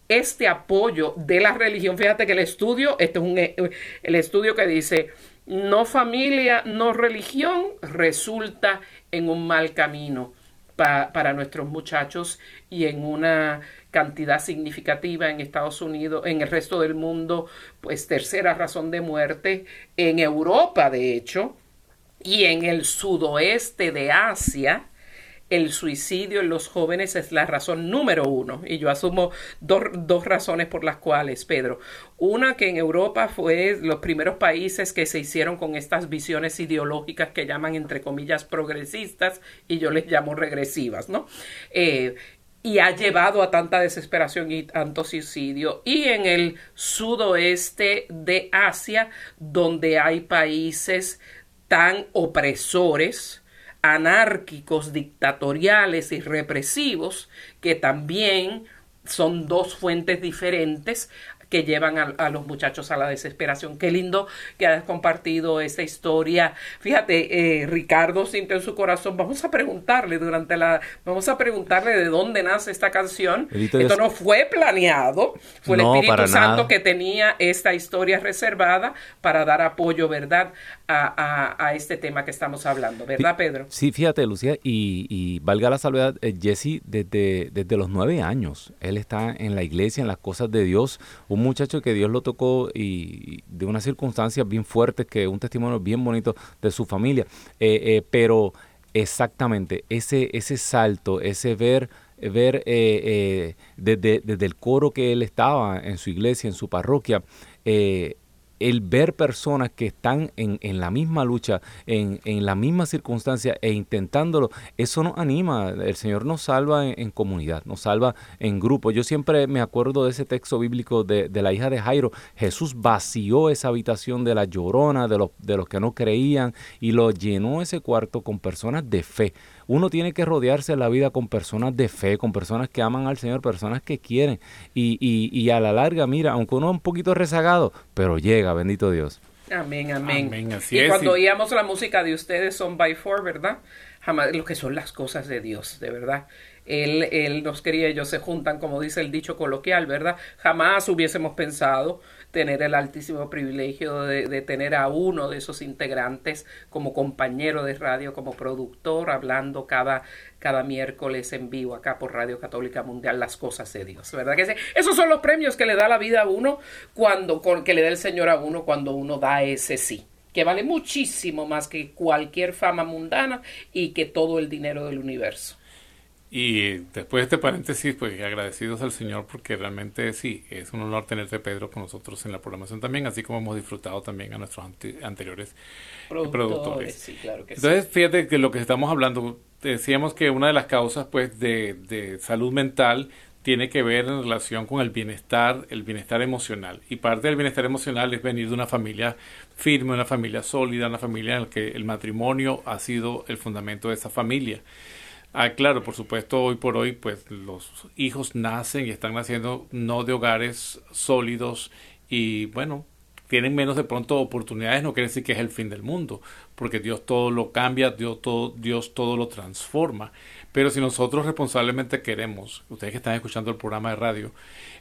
Este apoyo de la religión, fíjate que el estudio, este es un, eh, el estudio que dice, no familia, no religión, resulta en un mal camino pa- para nuestros muchachos y en una cantidad significativa en Estados Unidos, en el resto del mundo, pues tercera razón de muerte, en Europa de hecho, y en el sudoeste de Asia, el suicidio en los jóvenes es la razón número uno. Y yo asumo dos, dos razones por las cuales, Pedro. Una que en Europa fue los primeros países que se hicieron con estas visiones ideológicas que llaman, entre comillas, progresistas, y yo les llamo regresivas, ¿no? Eh, y ha llevado a tanta desesperación y tanto suicidio. Y en el sudoeste de Asia, donde hay países tan opresores, anárquicos, dictatoriales y represivos, que también son dos fuentes diferentes que llevan a, a, los muchachos a la desesperación. Qué lindo que hayas compartido esta historia. Fíjate, eh, Ricardo sintió en su corazón, vamos a preguntarle durante la, vamos a preguntarle de dónde nace esta canción. Edito, Esto no fue planeado, fue No, el Espíritu Santo nada. que tenía esta historia reservada para dar apoyo, ¿verdad?, a, a- a este tema que estamos hablando, ¿verdad, Pedro? Sí, fíjate, Lucía, y, y valga la salvedad, eh, Jesse desde, desde los nueve años, él está en la iglesia, en las cosas de Dios, un muchacho que Dios lo tocó y, de unas circunstancias bien fuertes, que un testimonio bien bonito de su familia, Eh, eh, pero exactamente, ese, ese salto, ese ver ver eh, desde, desde el coro que él estaba en su iglesia, en su parroquia, el ver personas que están en, en la misma lucha, en, en la misma circunstancia e intentándolo, eso nos anima. El Señor nos salva en, comunidad, nos salva en grupo. Yo siempre me acuerdo de ese texto bíblico de, de la hija de Jairo. Jesús vació esa habitación de la llorona, de los, de los que no creían, y lo llenó ese cuarto con personas de fe. Uno tiene que rodearse en la vida con personas de fe, con personas que aman al Señor, personas que quieren. Y, y, y a la larga, mira, aunque uno es un poquito rezagado, pero llega, bendito Dios. Amén, amén. Amén, así y es, cuando oíamos la música de ustedes son by four, ¿verdad? Jamás lo que son las cosas de Dios, de verdad. Él, él nos quería, ellos se juntan, como dice el dicho coloquial, ¿verdad? Jamás hubiésemos pensado tener el altísimo privilegio de, tener a uno de esos integrantes como compañero de radio, como productor, hablando cada, cada miércoles en vivo acá por Radio Católica Mundial las cosas de Dios, ¿verdad? Que esos son los premios que le da la vida a uno cuando, con, que le da el Señor a uno cuando uno da ese sí que vale muchísimo más que cualquier fama mundana y que todo el dinero del universo. Y después de este paréntesis, pues agradecidos al Señor porque realmente sí, es un honor tenerte Pedro con nosotros en la programación también, así como hemos disfrutado también a nuestros ante- anteriores productores. Sí, claro que Entonces, fíjate que lo que estamos hablando, decíamos que una de las causas pues de, de salud mental tiene que ver en relación con el bienestar, el bienestar emocional. Y parte del bienestar emocional es venir de una familia firme, una familia sólida, una familia en la que el matrimonio ha sido el fundamento de esa familia. Ah, claro, por supuesto, hoy por hoy, pues los hijos nacen y están naciendo no de hogares sólidos y, bueno, tienen menos de pronto oportunidades no quiere decir que es el fin del mundo, porque Dios todo lo cambia, Dios todo, Dios todo lo transforma. Pero si nosotros responsablemente queremos, ustedes que están escuchando el programa de radio,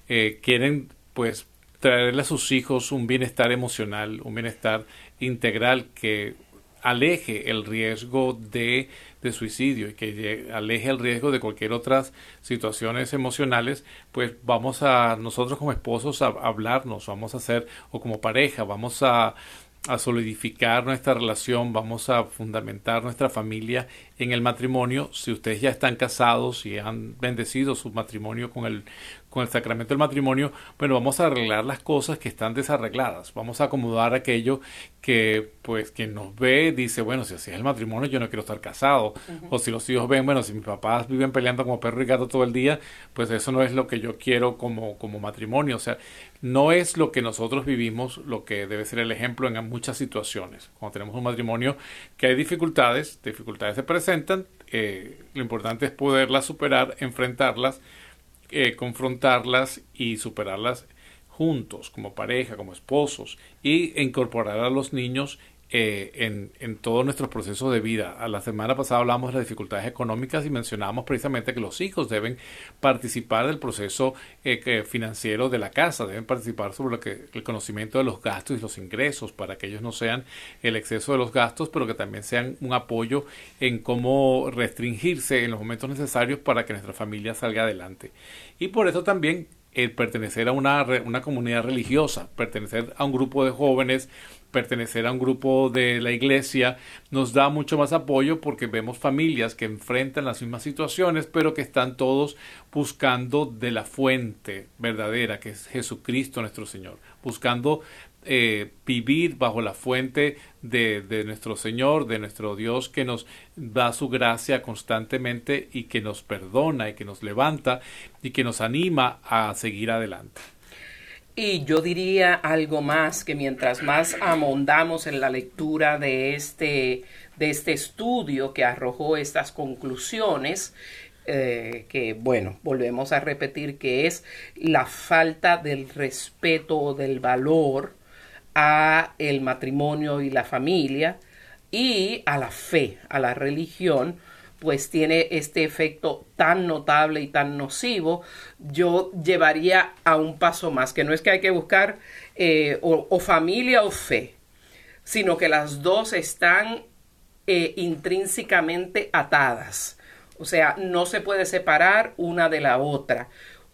eh, quieren pues traerle a sus hijos un bienestar emocional, un bienestar integral que aleje el riesgo de, de, suicidio y que aleje el riesgo de cualquier otras situaciones emocionales, pues vamos a nosotros como esposos a hablarnos, vamos a hacer, o como pareja, vamos a a solidificar nuestra relación, vamos a fundamentar nuestra familia en el matrimonio. Si ustedes ya están casados y han bendecido su matrimonio con el, con el sacramento del matrimonio, bueno, vamos a arreglar las cosas que están desarregladas, vamos a acomodar aquello que, pues, quien nos ve dice, bueno, si así es el matrimonio, yo no quiero estar casado, o si los hijos ven, bueno, si mis papás viven peleando como perro y gato todo el día, pues eso no es lo que yo quiero como, como matrimonio, o sea, no es lo que nosotros vivimos lo que debe ser el ejemplo en muchas situaciones. Cuando tenemos un matrimonio que hay dificultades, dificultades se presentan, eh, lo importante es poderlas superar, enfrentarlas, eh, confrontarlas y superarlas juntos, como pareja, como esposos, y incorporar a los niños eh, en, en, todos nuestros procesos de vida. A la semana pasada hablamos de las dificultades económicas y mencionamos precisamente que los hijos deben participar del proceso eh, financiero de la casa, deben participar sobre lo que, el conocimiento de los gastos y los ingresos para que ellos no sean el exceso de los gastos, pero que también sean un apoyo en cómo restringirse en los momentos necesarios para que nuestra familia salga adelante. Y por eso también el pertenecer a una, una comunidad religiosa, pertenecer a un grupo de jóvenes pertenecer a un grupo de la iglesia nos da mucho más apoyo porque vemos familias que enfrentan las mismas situaciones pero que están todos buscando de la fuente verdadera que es Jesucristo nuestro Señor buscando eh, vivir bajo la fuente de, de, nuestro Señor, de nuestro Dios que nos da su gracia constantemente y que nos perdona y que nos levanta y que nos anima a seguir adelante. Y yo diría algo más que mientras más amondamos en la lectura de este, de este estudio que arrojó estas conclusiones, eh, que bueno, volvemos a repetir que es la falta del respeto o del valor a el matrimonio y la familia y a la fe, a la religión, pues tiene este efecto tan notable y tan nocivo, yo llevaría a un paso más, que no es que hay que buscar eh, o, familia o fe, sino que las dos están eh, intrínsecamente atadas. O sea, no se puede separar una de la otra.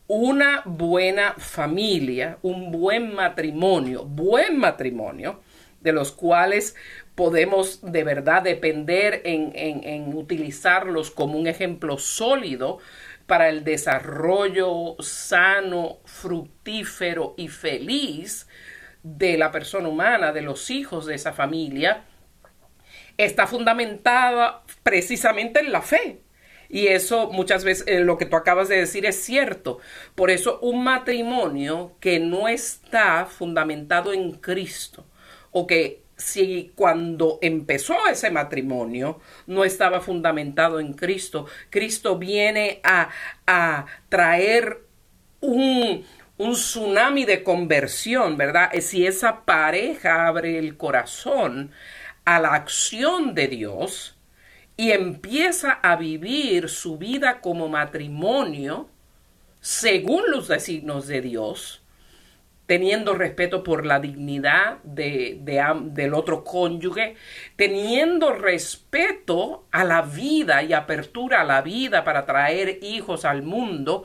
Una buena familia, un buen matrimonio, buen matrimonio, de los cuales podemos de verdad depender en, utilizarlos como un ejemplo sólido para el desarrollo sano, fructífero y feliz de la persona humana, de los hijos de esa familia, está fundamentada precisamente en la fe. Y eso muchas veces eh, lo que tú acabas de decir es cierto. Por eso un matrimonio que no está fundamentado en Cristo o que si cuando empezó ese matrimonio no estaba fundamentado en Cristo, Cristo viene a, a traer un, un tsunami de conversión, ¿verdad? Si esa pareja abre el corazón a la acción de Dios y empieza a vivir su vida como matrimonio según los designios de Dios, teniendo respeto por la dignidad de, del otro cónyuge, teniendo respeto a la vida y apertura a la vida para traer hijos al mundo,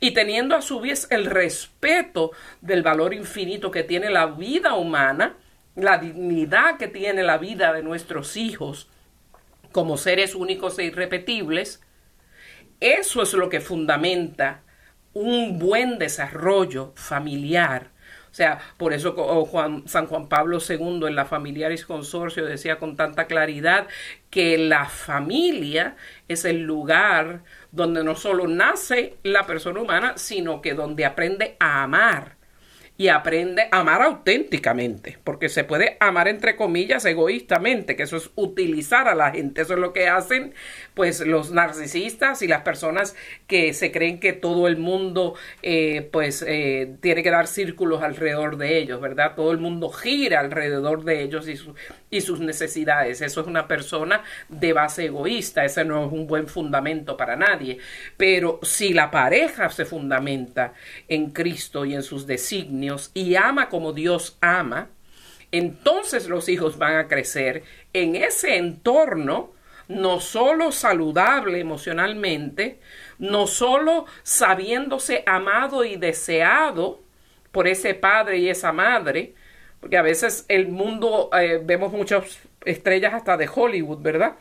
y teniendo a su vez el respeto del valor infinito que tiene la vida humana, la dignidad que tiene la vida de nuestros hijos como seres únicos e irrepetibles, eso es lo que fundamenta un buen desarrollo familiar o sea, por eso San Juan Pablo II en la Familiaris Consorcio decía con tanta claridad que la familia es el lugar donde no solo nace la persona humana, sino que donde aprende a amar y aprende a amar auténticamente, porque se puede amar entre comillas egoístamente, que eso es utilizar a la gente, eso es lo que hacen pues los narcisistas y las personas que se creen que todo el mundo eh, pues eh, tiene que dar círculos alrededor de ellos, ¿verdad? Todo el mundo gira alrededor de ellos y, y sus necesidades, eso es una persona de base egoísta, ese no es un buen fundamento para nadie, pero si la pareja se fundamenta en Cristo y en sus designios, y ama como Dios ama, entonces los hijos van a crecer en ese entorno no solo saludable emocionalmente, no solo sabiéndose amado y deseado por ese padre y esa madre, porque a veces el mundo, eh, vemos muchas estrellas hasta de Hollywood, ¿verdad?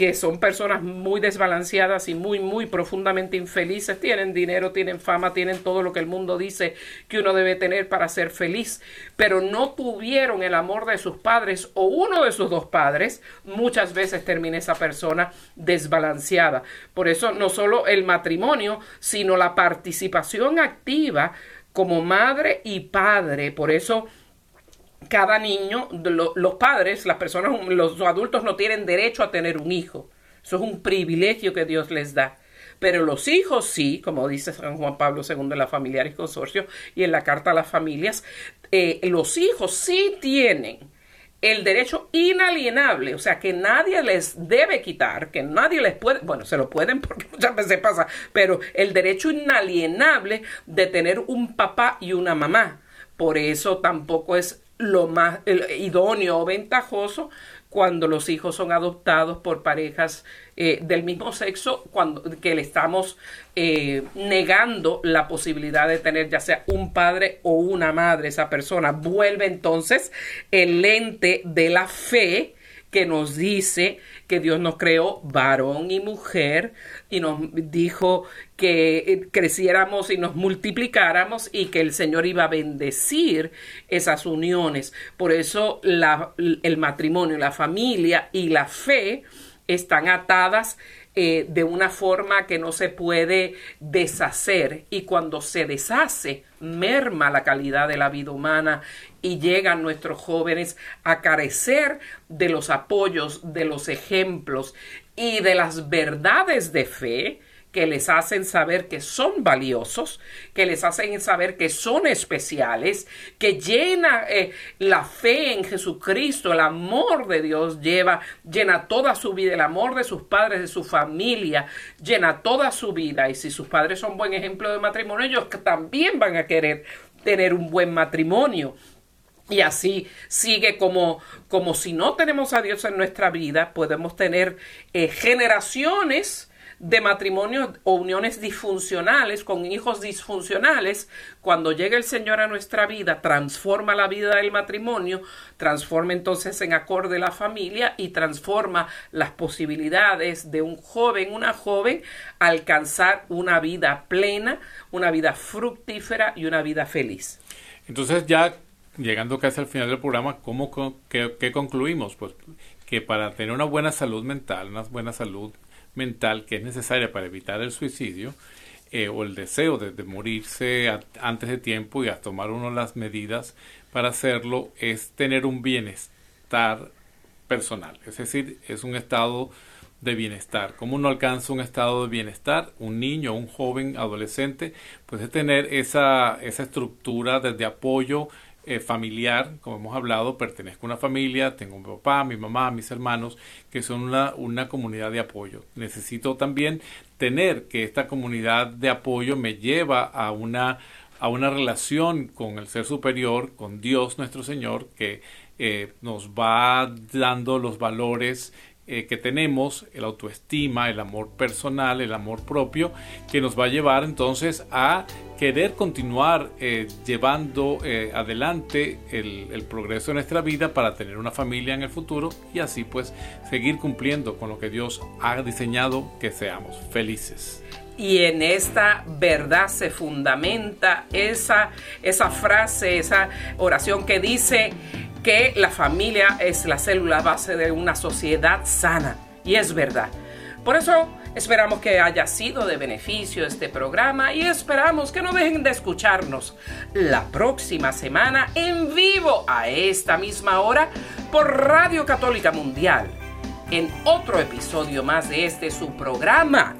Que son personas muy desbalanceadas y muy, muy profundamente infelices. Tienen dinero, tienen fama, tienen todo lo que el mundo dice que uno debe tener para ser feliz, pero no tuvieron el amor de sus padres o uno de sus dos padres, muchas veces termina esa persona desbalanceada. Por eso no solo el matrimonio, sino la participación activa como madre y padre. Por eso cada niño, los padres, las personas, los adultos no tienen derecho a tener un hijo. Eso es un privilegio que Dios les da. Pero los hijos sí, como dice San Juan Pablo II en la Familiares Consorcio y en la Carta a las Familias, eh, los hijos sí tienen el derecho inalienable, o sea, que nadie les debe quitar, que nadie les puede, bueno, se lo pueden porque muchas veces pasa, pero el derecho inalienable de tener un papá y una mamá. Por eso tampoco es lo más idóneo o ventajoso cuando los hijos son adoptados por parejas eh, del mismo sexo, cuando que le estamos eh, negando la posibilidad de tener ya sea un padre o una madre, esa persona. Vuelve entonces el lente de la fe que nos dice que Dios nos creó varón y mujer y nos dijo que eh, creciéramos y nos multiplicáramos y que el Señor iba a bendecir esas uniones. Por eso el matrimonio, la familia y la fe están atadas eh, de una forma que no se puede deshacer y cuando se deshace merma la calidad de la vida humana y llegan nuestros jóvenes a carecer de los apoyos, de los ejemplos y de las verdades de fe que les hacen saber que son valiosos, que les hacen saber que son especiales, que llena eh, la fe en Jesucristo, el amor de Dios lleva, llena toda su vida, el amor de sus padres, de su familia, llena toda su vida. Y si sus padres son buen ejemplo de matrimonio, ellos también van a querer tener un buen matrimonio. Y así sigue como, como si no tenemos a Dios en nuestra vida, podemos tener eh, generaciones de matrimonios o uniones disfuncionales con hijos disfuncionales, cuando llega el Señor a nuestra vida, transforma la vida del matrimonio, transforma entonces en acorde la familia y transforma las posibilidades de un joven, una joven, alcanzar una vida plena, una vida fructífera y una vida feliz. Entonces ya llegando casi al final del programa, ¿cómo, qué, qué concluimos? Pues que para tener una buena salud mental, una buena salud mental que es necesaria para evitar el suicidio eh, o el deseo de, morirse antes de tiempo y a tomar uno las medidas para hacerlo es tener un bienestar personal, es decir, es un estado de bienestar. ¿Cómo uno alcanza un estado de bienestar? Un niño, un joven, adolescente, pues es tener esa, esa estructura de apoyo eh, familiar, como hemos hablado, pertenezco a una familia, tengo mi papá, mi mamá, mis hermanos, que son una, una comunidad de apoyo. Necesito también tener que esta comunidad de apoyo me lleva a una, a una relación con el ser superior, con Dios nuestro Señor, que eh, nos va dando los valores eh, que tenemos, el autoestima, el amor personal, el amor propio, que nos va a llevar entonces a querer continuar eh, llevando eh, adelante el, el, progreso de nuestra vida para tener una familia en el futuro y así pues seguir cumpliendo con lo que Dios ha diseñado que seamos felices. Y en esta verdad se fundamenta esa, esa frase, esa oración que dice, que la familia es la célula base de una sociedad sana. Y es verdad. Por eso Esperamos que haya sido de beneficio este programa y esperamos que no dejen de escucharnos la próxima semana en vivo a esta misma hora por Radio Católica Mundial en otro episodio más de este su programa.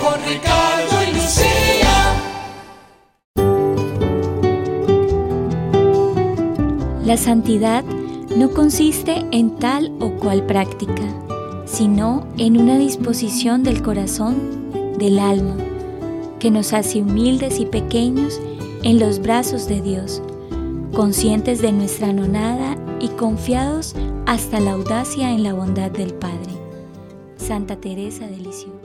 Con y Lucía. La santidad no consiste en tal o cual práctica, sino en una disposición del corazón, del alma, que nos hace humildes y pequeños en los brazos de Dios, conscientes de nuestra nonada y confiados hasta la audacia en la bondad del Padre. Santa Teresa de.